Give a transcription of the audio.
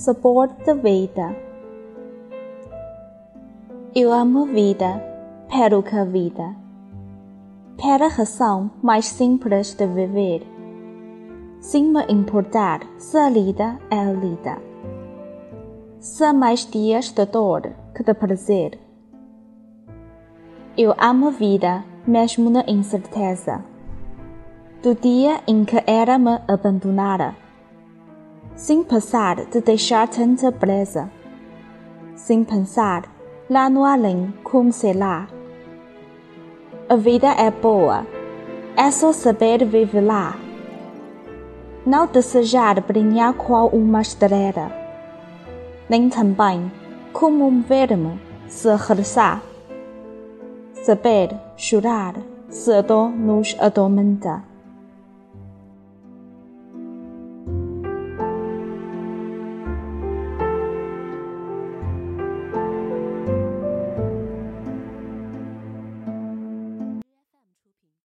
sabor da vida. Eu amo a vida, pero que a vida. Para a razão mais simples de viver, sem me importar se a lida é a lida. Se há mais dias de dor que de prazer. Eu amo a vida, mesmo na incerteza. Do dia em que era-me abandonada sem pensar de deixar tanta beleza, sem pensar lá no além como será. A vida é boa, é só saber viver lá. Não desejar brilhar qual uma estrela, nem também como ver-me se regressar. Saber chorar se a dor nos atormenta.